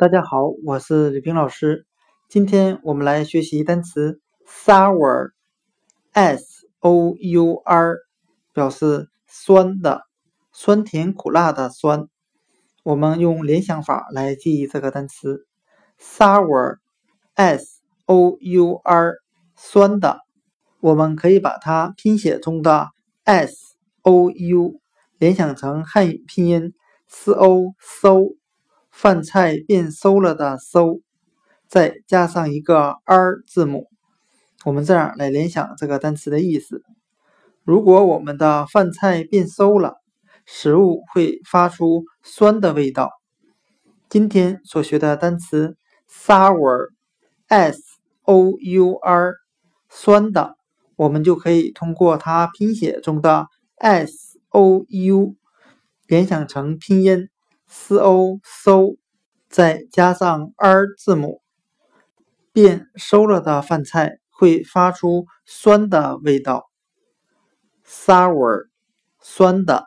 大家好，我是李冰老师。今天我们来学习单词 sour，s o u r，表示酸的，酸甜苦辣的酸。我们用联想法来记忆这个单词 sour，s o u r，酸的。我们可以把它拼写中的 s o u 联想成汉语拼音 s o so。饭菜变馊了的馊，再加上一个 r 字母，我们这样来联想这个单词的意思。如果我们的饭菜变馊了，食物会发出酸的味道。今天所学的单词 sour，s o u r，酸的，我们就可以通过它拼写中的 s o u 联想成拼音。S o s，再加上 r 字母，变馊了的饭菜会发出酸的味道。sour，酸的。